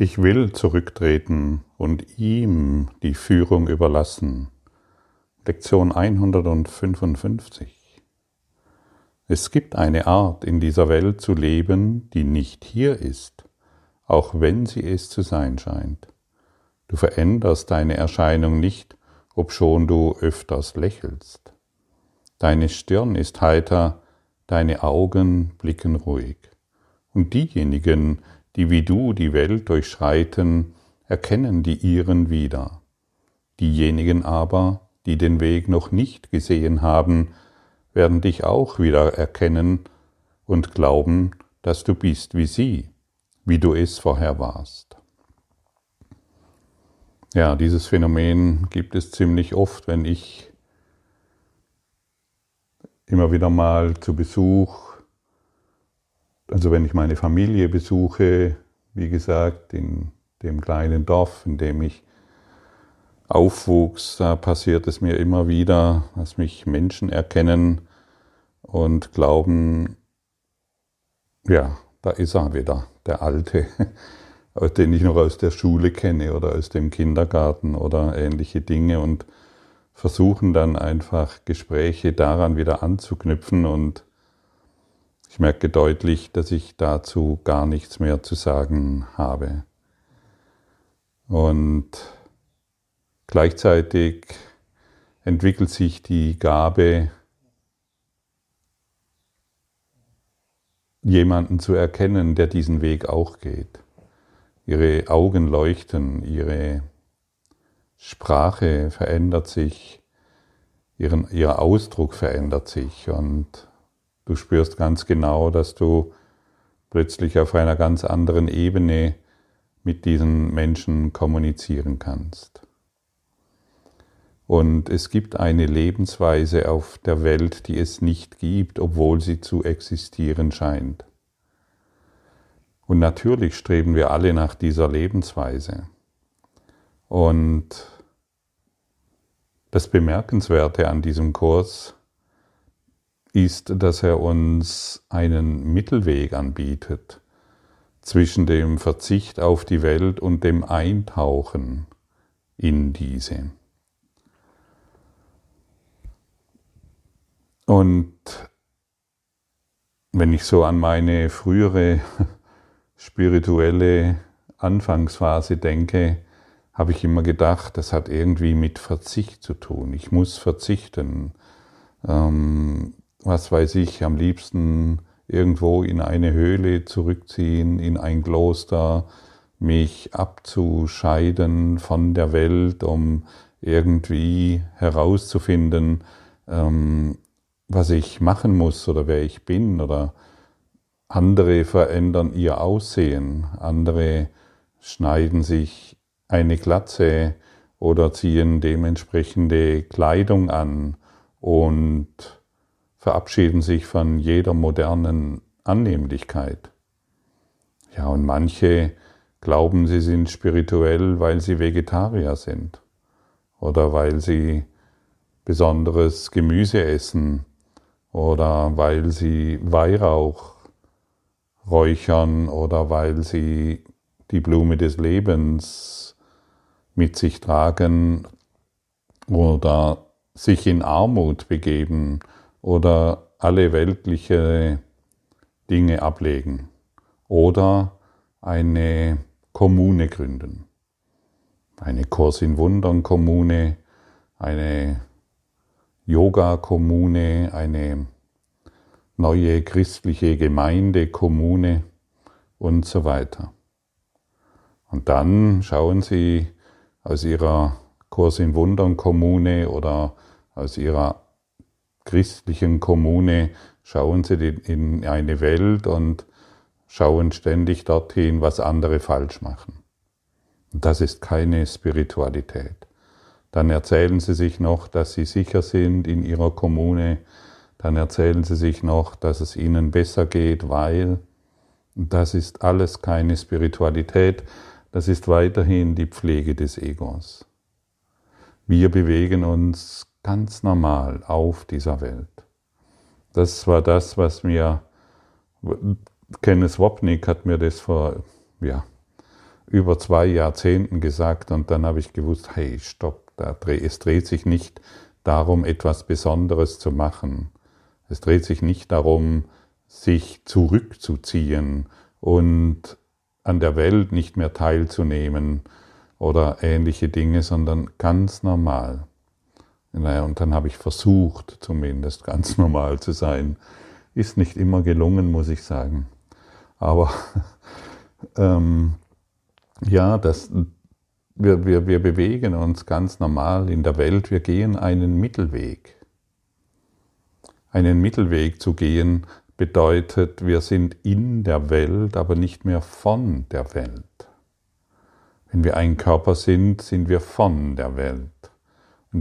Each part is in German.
Ich will zurücktreten und ihm die Führung überlassen. Lektion 155. Es gibt eine Art, in dieser Welt zu leben, die nicht hier ist, auch wenn sie es zu sein scheint. Du veränderst deine Erscheinung nicht, obschon du öfters lächelst. Deine Stirn ist heiter, deine Augen blicken ruhig. Und diejenigen, die wie du die Welt durchschreiten, erkennen die ihren wieder. Diejenigen aber, die den Weg noch nicht gesehen haben, werden dich auch wieder erkennen und glauben, dass du bist wie sie, wie du es vorher warst. Ja, dieses Phänomen gibt es ziemlich oft, wenn ich immer wieder mal zu Besuch also wenn ich meine Familie besuche, wie gesagt, in dem kleinen Dorf, in dem ich aufwuchs, da passiert es mir immer wieder, dass mich Menschen erkennen und glauben, ja, da ist er wieder, der Alte, den ich noch aus der Schule kenne oder aus dem Kindergarten oder ähnliche Dinge und versuchen dann einfach Gespräche daran wieder anzuknüpfen und ich merke deutlich, dass ich dazu gar nichts mehr zu sagen habe. Und gleichzeitig entwickelt sich die Gabe, jemanden zu erkennen, der diesen Weg auch geht. Ihre Augen leuchten, ihre Sprache verändert sich, ihren, ihr Ausdruck verändert sich und Du spürst ganz genau, dass du plötzlich auf einer ganz anderen Ebene mit diesen Menschen kommunizieren kannst. Und es gibt eine Lebensweise auf der Welt, die es nicht gibt, obwohl sie zu existieren scheint. Und natürlich streben wir alle nach dieser Lebensweise. Und das Bemerkenswerte an diesem Kurs ist, dass er uns einen Mittelweg anbietet zwischen dem Verzicht auf die Welt und dem Eintauchen in diese. Und wenn ich so an meine frühere spirituelle Anfangsphase denke, habe ich immer gedacht, das hat irgendwie mit Verzicht zu tun. Ich muss verzichten. Ähm, was weiß ich, am liebsten irgendwo in eine Höhle zurückziehen, in ein Kloster, mich abzuscheiden von der Welt, um irgendwie herauszufinden, ähm, was ich machen muss oder wer ich bin. Oder andere verändern ihr Aussehen, andere schneiden sich eine Glatze oder ziehen dementsprechende Kleidung an. Und verabschieden sich von jeder modernen Annehmlichkeit. Ja, und manche glauben, sie sind spirituell, weil sie Vegetarier sind oder weil sie besonderes Gemüse essen oder weil sie Weihrauch räuchern oder weil sie die Blume des Lebens mit sich tragen oder sich in Armut begeben oder alle weltliche Dinge ablegen oder eine Kommune gründen. Eine Kurs in Wundern Kommune, eine Yoga Kommune, eine neue christliche Gemeinde Kommune und so weiter. Und dann schauen Sie aus Ihrer Kurs in Wundern Kommune oder aus Ihrer christlichen Kommune schauen sie in eine Welt und schauen ständig dorthin, was andere falsch machen. Das ist keine Spiritualität. Dann erzählen sie sich noch, dass sie sicher sind in ihrer Kommune. Dann erzählen sie sich noch, dass es ihnen besser geht, weil das ist alles keine Spiritualität. Das ist weiterhin die Pflege des Egos. Wir bewegen uns ganz normal auf dieser Welt. Das war das, was mir, Kenneth Wapnick hat mir das vor, ja, über zwei Jahrzehnten gesagt und dann habe ich gewusst, hey, stopp, es dreht sich nicht darum, etwas Besonderes zu machen. Es dreht sich nicht darum, sich zurückzuziehen und an der Welt nicht mehr teilzunehmen oder ähnliche Dinge, sondern ganz normal. Naja, und dann habe ich versucht, zumindest ganz normal zu sein. Ist nicht immer gelungen, muss ich sagen. Aber ähm, ja, das, wir, wir, wir bewegen uns ganz normal in der Welt. Wir gehen einen Mittelweg. Einen Mittelweg zu gehen bedeutet, wir sind in der Welt, aber nicht mehr von der Welt. Wenn wir ein Körper sind, sind wir von der Welt.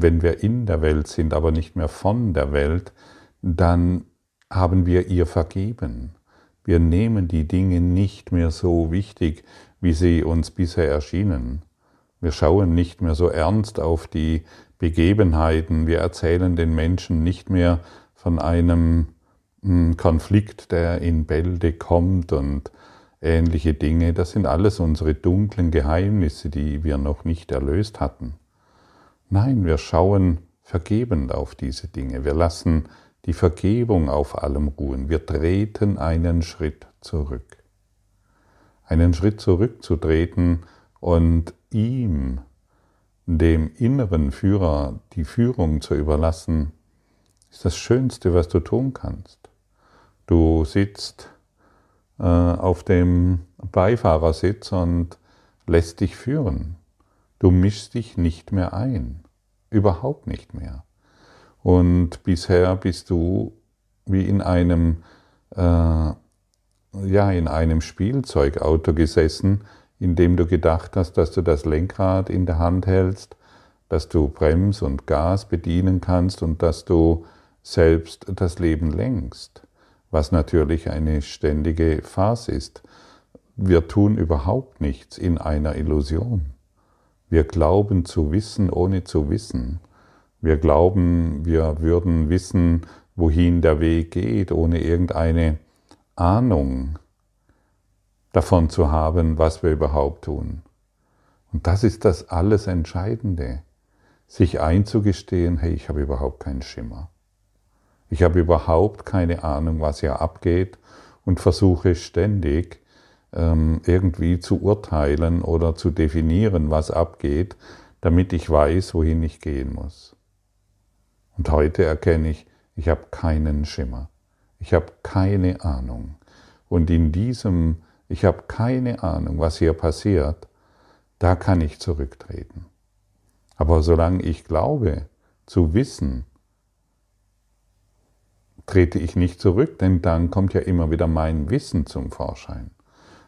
Wenn wir in der Welt sind, aber nicht mehr von der Welt, dann haben wir ihr vergeben. Wir nehmen die Dinge nicht mehr so wichtig, wie sie uns bisher erschienen. Wir schauen nicht mehr so ernst auf die Begebenheiten. Wir erzählen den Menschen nicht mehr von einem hm, Konflikt, der in Bälde kommt und ähnliche Dinge. Das sind alles unsere dunklen Geheimnisse, die wir noch nicht erlöst hatten. Nein, wir schauen vergebend auf diese Dinge. Wir lassen die Vergebung auf allem ruhen. Wir treten einen Schritt zurück. Einen Schritt zurückzutreten und ihm, dem inneren Führer, die Führung zu überlassen, ist das Schönste, was du tun kannst. Du sitzt äh, auf dem Beifahrersitz und lässt dich führen. Du mischst dich nicht mehr ein, überhaupt nicht mehr. Und bisher bist du wie in einem, äh, ja, in einem Spielzeugauto gesessen, in dem du gedacht hast, dass du das Lenkrad in der Hand hältst, dass du Brems und Gas bedienen kannst und dass du selbst das Leben lenkst, was natürlich eine ständige Phase ist. Wir tun überhaupt nichts in einer Illusion. Wir glauben zu wissen, ohne zu wissen. Wir glauben, wir würden wissen, wohin der Weg geht, ohne irgendeine Ahnung davon zu haben, was wir überhaupt tun. Und das ist das alles Entscheidende, sich einzugestehen, hey, ich habe überhaupt keinen Schimmer. Ich habe überhaupt keine Ahnung, was hier abgeht und versuche ständig irgendwie zu urteilen oder zu definieren, was abgeht, damit ich weiß, wohin ich gehen muss. Und heute erkenne ich, ich habe keinen Schimmer. Ich habe keine Ahnung. Und in diesem, ich habe keine Ahnung, was hier passiert, da kann ich zurücktreten. Aber solange ich glaube, zu wissen, trete ich nicht zurück, denn dann kommt ja immer wieder mein Wissen zum Vorschein.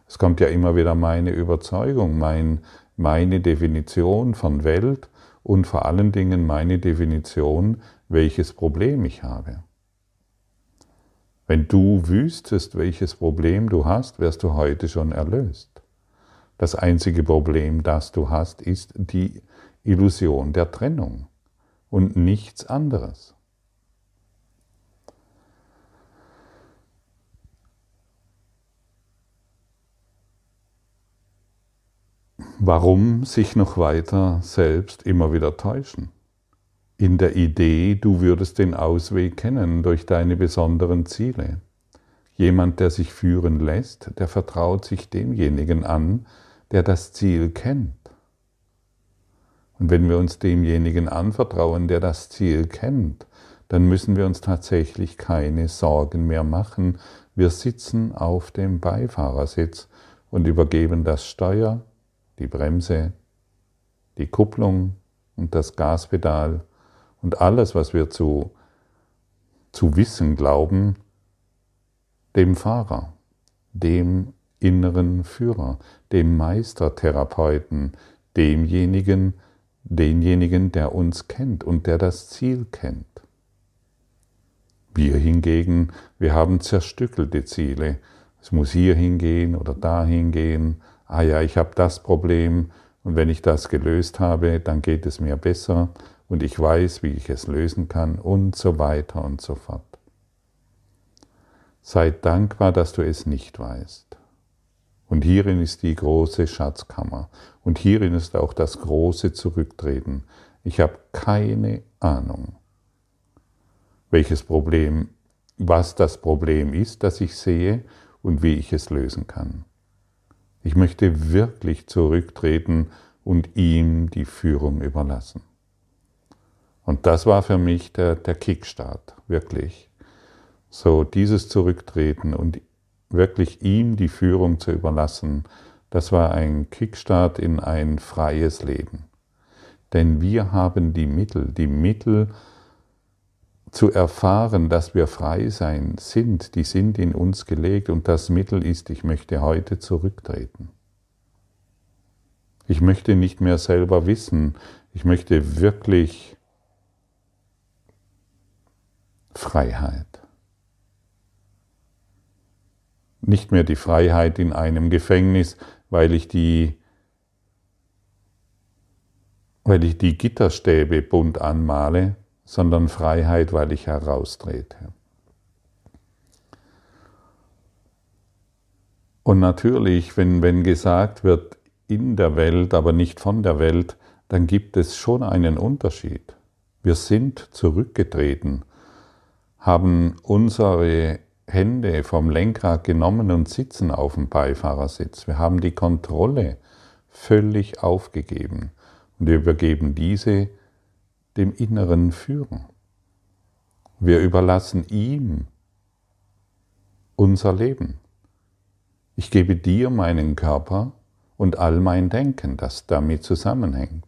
Es kommt ja immer wieder meine Überzeugung, mein, meine Definition von Welt und vor allen Dingen meine Definition, welches Problem ich habe. Wenn du wüsstest, welches Problem du hast, wärst du heute schon erlöst. Das einzige Problem, das du hast, ist die Illusion der Trennung und nichts anderes. Warum sich noch weiter selbst immer wieder täuschen? In der Idee, du würdest den Ausweg kennen durch deine besonderen Ziele. Jemand, der sich führen lässt, der vertraut sich demjenigen an, der das Ziel kennt. Und wenn wir uns demjenigen anvertrauen, der das Ziel kennt, dann müssen wir uns tatsächlich keine Sorgen mehr machen. Wir sitzen auf dem Beifahrersitz und übergeben das Steuer die Bremse, die Kupplung und das Gaspedal und alles, was wir zu, zu wissen glauben, dem Fahrer, dem inneren Führer, dem Meistertherapeuten, demjenigen, denjenigen, der uns kennt und der das Ziel kennt. Wir hingegen, wir haben zerstückelte Ziele. Es muss hier hingehen oder da hingehen ah ja, ich habe das Problem und wenn ich das gelöst habe, dann geht es mir besser und ich weiß, wie ich es lösen kann und so weiter und so fort. Sei dankbar, dass du es nicht weißt Und hierin ist die große Schatzkammer. Und hierin ist auch das große Zurücktreten. Ich habe keine Ahnung, welches Problem, was das Problem ist, das ich sehe und wie ich es lösen kann. Ich möchte wirklich zurücktreten und ihm die Führung überlassen. Und das war für mich der, der Kickstart, wirklich. So dieses Zurücktreten und wirklich ihm die Führung zu überlassen, das war ein Kickstart in ein freies Leben. Denn wir haben die Mittel, die Mittel zu erfahren, dass wir frei sein sind, die sind in uns gelegt und das Mittel ist, ich möchte heute zurücktreten. Ich möchte nicht mehr selber wissen, ich möchte wirklich Freiheit. Nicht mehr die Freiheit in einem Gefängnis, weil ich die weil ich die Gitterstäbe bunt anmale, sondern Freiheit, weil ich heraustrete. Und natürlich, wenn, wenn gesagt wird, in der Welt, aber nicht von der Welt, dann gibt es schon einen Unterschied. Wir sind zurückgetreten, haben unsere Hände vom Lenkrad genommen und sitzen auf dem Beifahrersitz. Wir haben die Kontrolle völlig aufgegeben und übergeben diese dem inneren Führen. Wir überlassen ihm unser Leben. Ich gebe dir meinen Körper und all mein Denken, das damit zusammenhängt.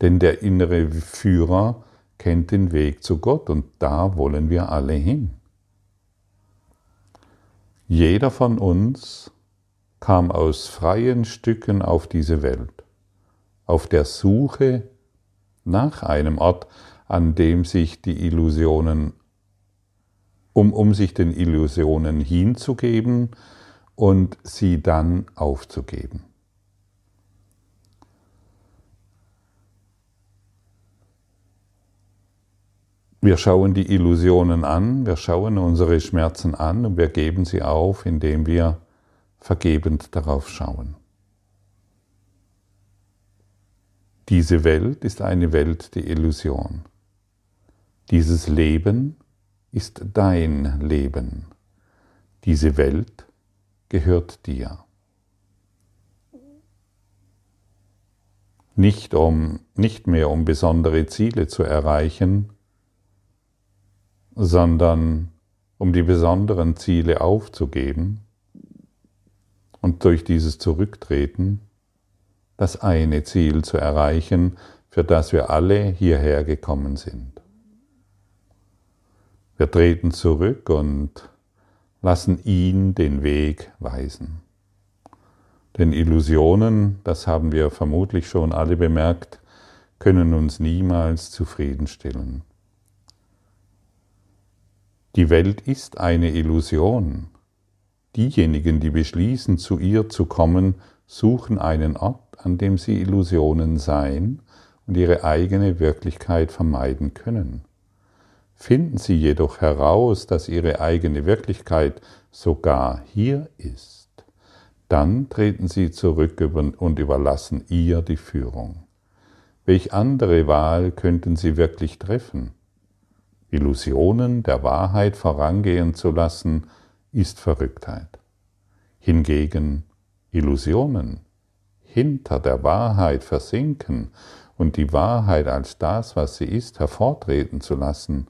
Denn der innere Führer kennt den Weg zu Gott und da wollen wir alle hin. Jeder von uns kam aus freien Stücken auf diese Welt, auf der Suche nach einem Ort, an dem sich die Illusionen, um, um sich den Illusionen hinzugeben, und sie dann aufzugeben. Wir schauen die Illusionen an, wir schauen unsere Schmerzen an und wir geben sie auf, indem wir vergebend darauf schauen. Diese Welt ist eine Welt der Illusion. Dieses Leben ist dein Leben. Diese Welt gehört dir. Nicht, um, nicht mehr um besondere Ziele zu erreichen, sondern um die besonderen Ziele aufzugeben und durch dieses Zurücktreten das eine Ziel zu erreichen, für das wir alle hierher gekommen sind. Wir treten zurück und lassen ihn den Weg weisen. Denn Illusionen, das haben wir vermutlich schon alle bemerkt, können uns niemals zufriedenstellen. Die Welt ist eine Illusion. Diejenigen, die beschließen, zu ihr zu kommen, suchen einen Ort, an dem sie Illusionen sein und ihre eigene Wirklichkeit vermeiden können. Finden sie jedoch heraus, dass ihre eigene Wirklichkeit sogar hier ist, dann treten sie zurück und überlassen ihr die Führung. Welch andere Wahl könnten sie wirklich treffen? Illusionen der Wahrheit vorangehen zu lassen, ist Verrücktheit. Hingegen Illusionen hinter der Wahrheit versinken und die Wahrheit als das, was sie ist, hervortreten zu lassen,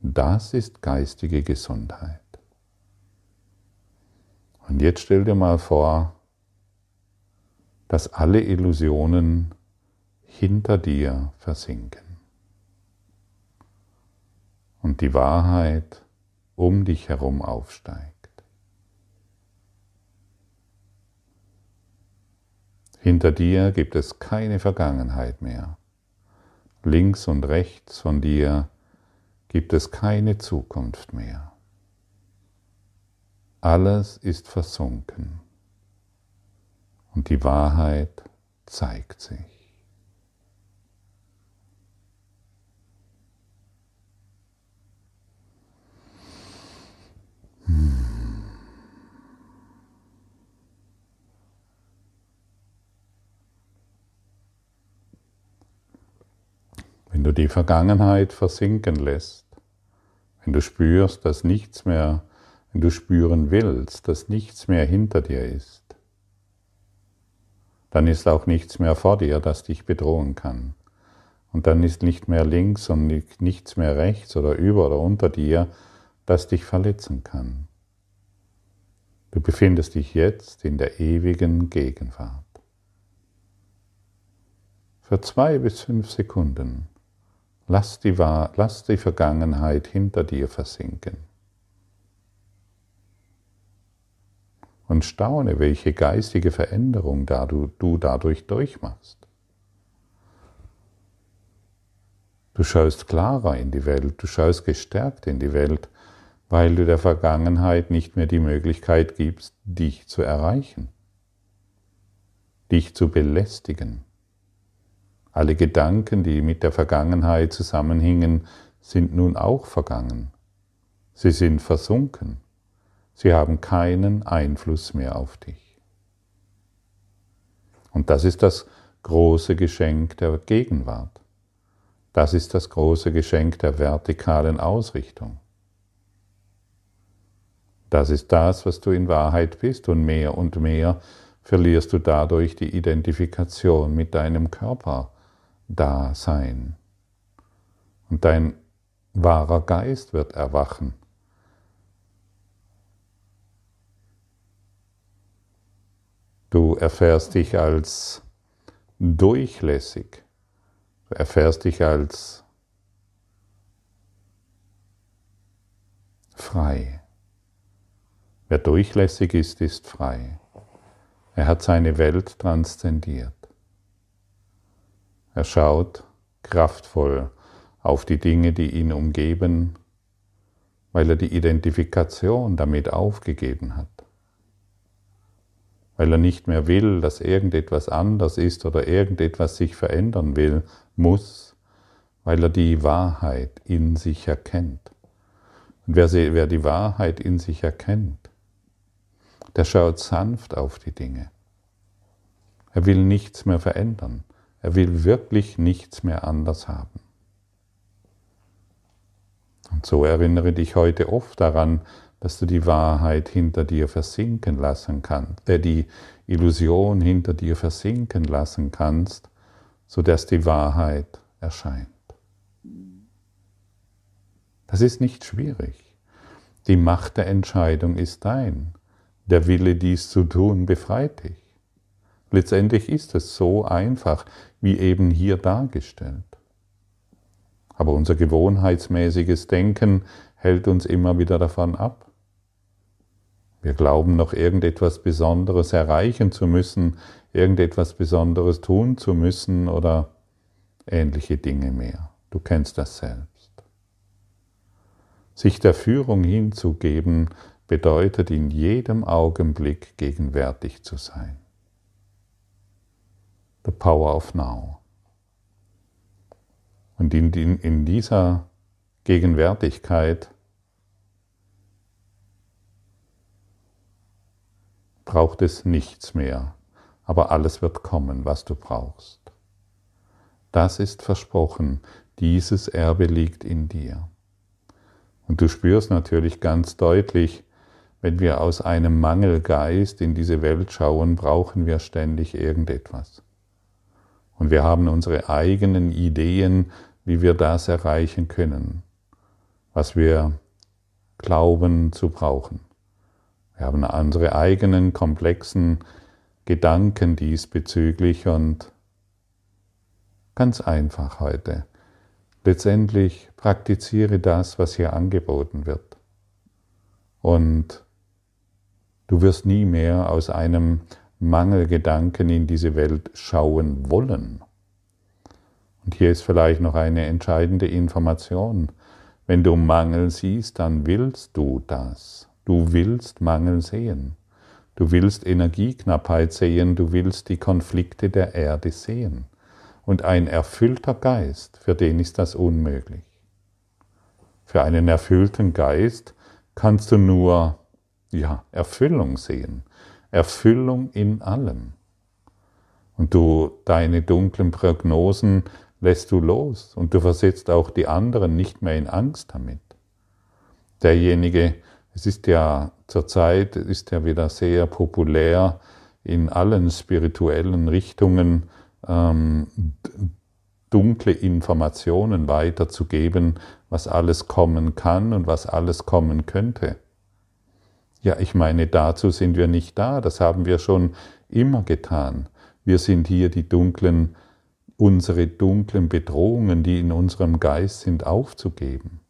das ist geistige Gesundheit. Und jetzt stell dir mal vor, dass alle Illusionen hinter dir versinken und die Wahrheit um dich herum aufsteigt. Hinter dir gibt es keine Vergangenheit mehr. Links und rechts von dir gibt es keine Zukunft mehr. Alles ist versunken und die Wahrheit zeigt sich. Die Vergangenheit versinken lässt, wenn du spürst, dass nichts mehr, wenn du spüren willst, dass nichts mehr hinter dir ist, dann ist auch nichts mehr vor dir, das dich bedrohen kann. Und dann ist nicht mehr links und nichts mehr rechts oder über oder unter dir, das dich verletzen kann. Du befindest dich jetzt in der ewigen Gegenwart. Für zwei bis fünf Sekunden lass die, lass die Vergangenheit hinter dir versinken. Und staune, welche geistige Veränderung du dadurch durchmachst. Du schaust klarer in die Welt, du schaust gestärkt in die Welt, weil du der Vergangenheit nicht mehr die Möglichkeit gibst, dich zu erreichen, dich zu belästigen. Alle Gedanken, die mit der Vergangenheit zusammenhingen, sind nun auch vergangen. Sie sind versunken. Sie haben keinen Einfluss mehr auf dich. Und das ist das große Geschenk der Gegenwart. Das ist das große Geschenk der vertikalen Ausrichtung. Das ist das, was du in Wahrheit bist und mehr und mehr verlierst du dadurch die Identifikation mit deinem Körperdasein. Und dein wahrer Geist wird erwachen. Du erfährst dich als durchlässig. Du erfährst dich als frei. Wer durchlässig ist, ist frei. Er hat seine Welt transzendiert. Er schaut kraftvoll auf die Dinge, die ihn umgeben, weil er die Identifikation damit aufgegeben hat. Weil er nicht mehr will, dass irgendetwas anders ist oder irgendetwas sich verändern will, muss, weil er die Wahrheit in sich erkennt. Und wer, wer die Wahrheit in sich erkennt, der schaut sanft auf die Dinge. Er will nichts mehr verändern. Er will wirklich nichts mehr anders haben. Und so erinnere dich heute oft daran, dass du die Wahrheit hinter dir versinken lassen kannst, äh, die Illusion hinter dir versinken lassen kannst, sodass die Wahrheit erscheint. Das ist nicht schwierig. Die Macht der Entscheidung ist dein. Der Wille, dies zu tun, befreit dich. Letztendlich ist es so einfach, wie eben hier dargestellt. Aber unser gewohnheitsmäßiges Denken hält uns immer wieder davon ab. Wir glauben noch irgendetwas Besonderes erreichen zu müssen, irgendetwas Besonderes tun zu müssen oder ähnliche Dinge mehr. Du kennst das selbst. Sich der Führung hinzugeben, bedeutet in jedem Augenblick gegenwärtig zu sein. The Power of Now. Und in, in, in dieser Gegenwärtigkeit braucht es nichts mehr, aber alles wird kommen, was du brauchst. Das ist versprochen, dieses Erbe liegt in dir. Und du spürst natürlich ganz deutlich, wenn wir aus einem Mangelgeist in diese Welt schauen, brauchen wir ständig irgendetwas. Und wir haben unsere eigenen Ideen, wie wir das erreichen können, was wir glauben zu brauchen. Wir haben unsere eigenen komplexen Gedanken diesbezüglich und ganz einfach heute. Letztendlich praktiziere das, was hier angeboten wird. Und Du wirst nie mehr aus einem Mangelgedanken in diese Welt schauen wollen. Und hier ist vielleicht noch eine entscheidende Information. Wenn du Mangel siehst, dann willst du das. Du willst Mangel sehen. Du willst Energieknappheit sehen, du willst die Konflikte der Erde sehen. Und ein erfüllter Geist, für den ist das unmöglich. Für einen erfüllten Geist kannst du nur ja, Erfüllung sehen. Erfüllung in allem. Und du deine dunklen Prognosen lässt du los und du versetzt auch die anderen nicht mehr in Angst damit. Derjenige, es ist ja zurzeit, ist ja wieder sehr populär in allen spirituellen Richtungen, ähm, dunkle Informationen weiterzugeben, was alles kommen kann und was alles kommen könnte. Ja, ich meine, dazu sind wir nicht da, das haben wir schon immer getan. Wir sind hier die dunklen, unsere dunklen Bedrohungen, die in unserem Geist sind, aufzugeben.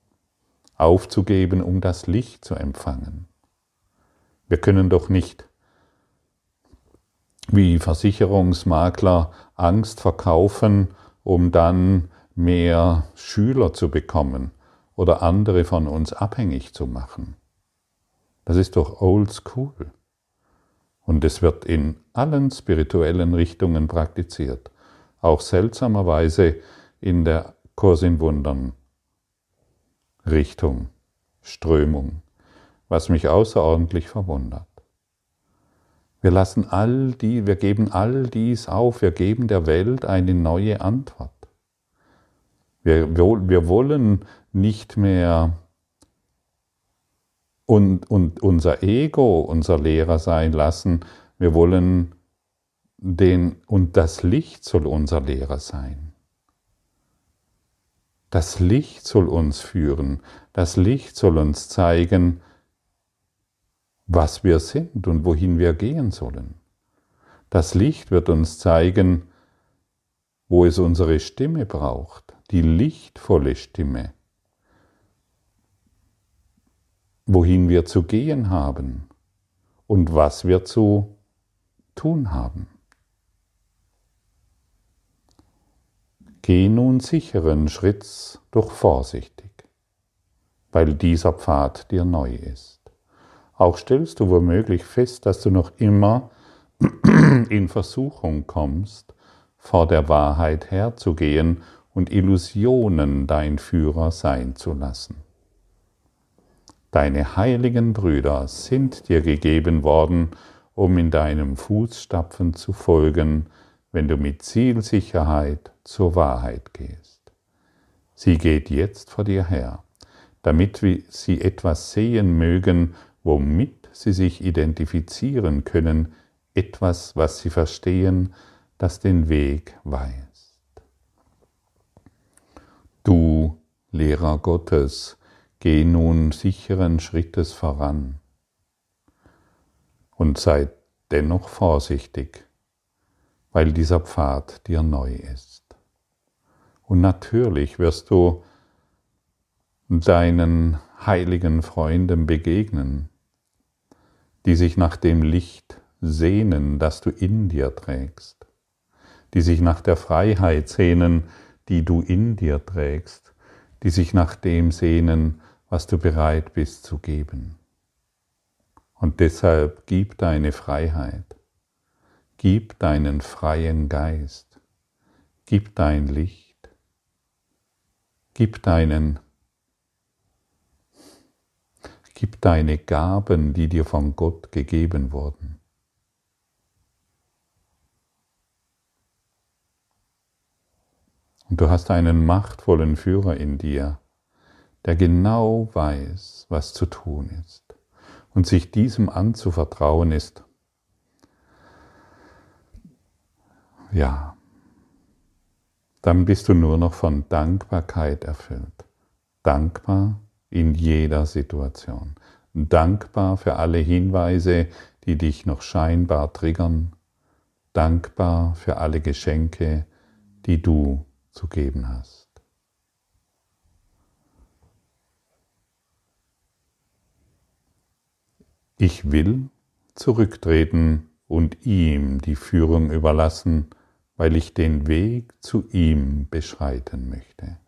Aufzugeben, um das Licht zu empfangen. Wir können doch nicht wie Versicherungsmakler Angst verkaufen, um dann mehr Schüler zu bekommen oder andere von uns abhängig zu machen. Das ist doch old school. Und es wird in allen spirituellen Richtungen praktiziert, auch seltsamerweise in der Kurs in Wundern Richtung, Strömung, was mich außerordentlich verwundert. Wir lassen all die, wir geben all dies auf, wir geben der Welt eine neue Antwort. Wir, wir wollen nicht mehr und, und unser Ego unser Lehrer sein lassen, wir wollen den, und das Licht soll unser Lehrer sein. Das Licht soll uns führen, das Licht soll uns zeigen, was wir sind und wohin wir gehen sollen. Das Licht wird uns zeigen, wo es unsere Stimme braucht, die lichtvolle Stimme, wohin wir zu gehen haben und was wir zu tun haben. Geh nun sicheren Schritts, doch vorsichtig, weil dieser Pfad dir neu ist. Auch stellst du womöglich fest, dass du noch immer in Versuchung kommst, vor der Wahrheit herzugehen und Illusionen dein Führer sein zu lassen. Deine heiligen Brüder sind dir gegeben worden, um in deinem Fußstapfen zu folgen, wenn du mit Zielsicherheit zur Wahrheit gehst. Sie geht jetzt vor dir her, damit sie etwas sehen mögen, womit sie sich identifizieren können, etwas, was sie verstehen, das den Weg weist. Du, Lehrer Gottes, geh nun sicheren Schrittes voran und sei dennoch vorsichtig, weil dieser Pfad dir neu ist. Und natürlich wirst du deinen heiligen Freunden begegnen, die sich nach dem Licht sehnen, das du in dir trägst, die sich nach der Freiheit sehnen, die du in dir trägst, die sich nach dem sehnen, was du bereit bist zu geben. Und deshalb gib deine Freiheit, gib deinen freien Geist, gib dein Licht, gib deinen Gib deine Gaben, die dir von Gott gegeben wurden. Und du hast einen machtvollen Führer in dir, der genau weiß, was zu tun ist. Und sich diesem anzuvertrauen ist, ja, dann bist du nur noch von Dankbarkeit erfüllt. Dankbar in jeder Situation. Dankbar für alle Hinweise, die dich noch scheinbar triggern. Dankbar für alle Geschenke, die du zu geben hast. Ich will zurücktreten und ihm die Führung überlassen, weil ich den Weg zu ihm beschreiten möchte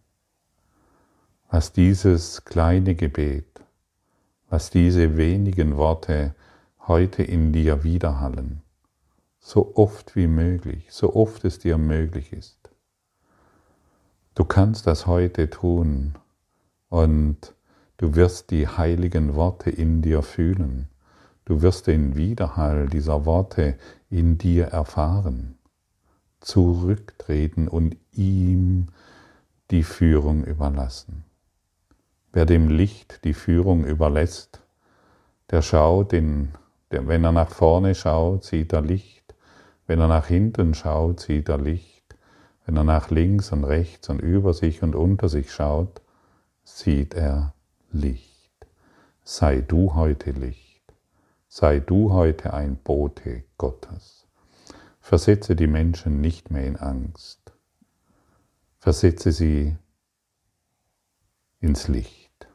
was dieses kleine Gebet, was diese wenigen Worte heute in dir widerhallen, so oft wie möglich, so oft es dir möglich ist. Du kannst das heute tun und du wirst die heiligen Worte in dir fühlen. Du wirst den Widerhall dieser Worte in dir erfahren. zurücktreten und ihm die Führung überlassen. Wer dem Licht die Führung überlässt, der schaut in, der, wenn er nach vorne schaut, sieht er Licht. Wenn er nach hinten schaut, sieht er Licht. Wenn er nach links und rechts und über sich und unter sich schaut, sieht er Licht. Sei du heute Licht. Sei du heute ein Bote Gottes. Versetze die Menschen nicht mehr in Angst. Versetze sie ins Licht,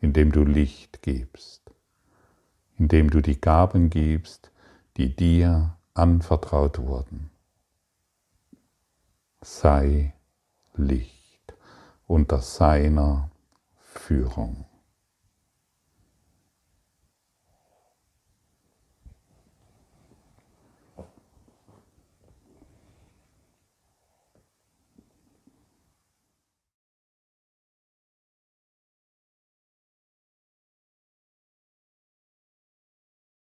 indem du Licht gibst, indem du die Gaben gibst, die dir anvertraut wurden. Sei Licht unter seiner Führung.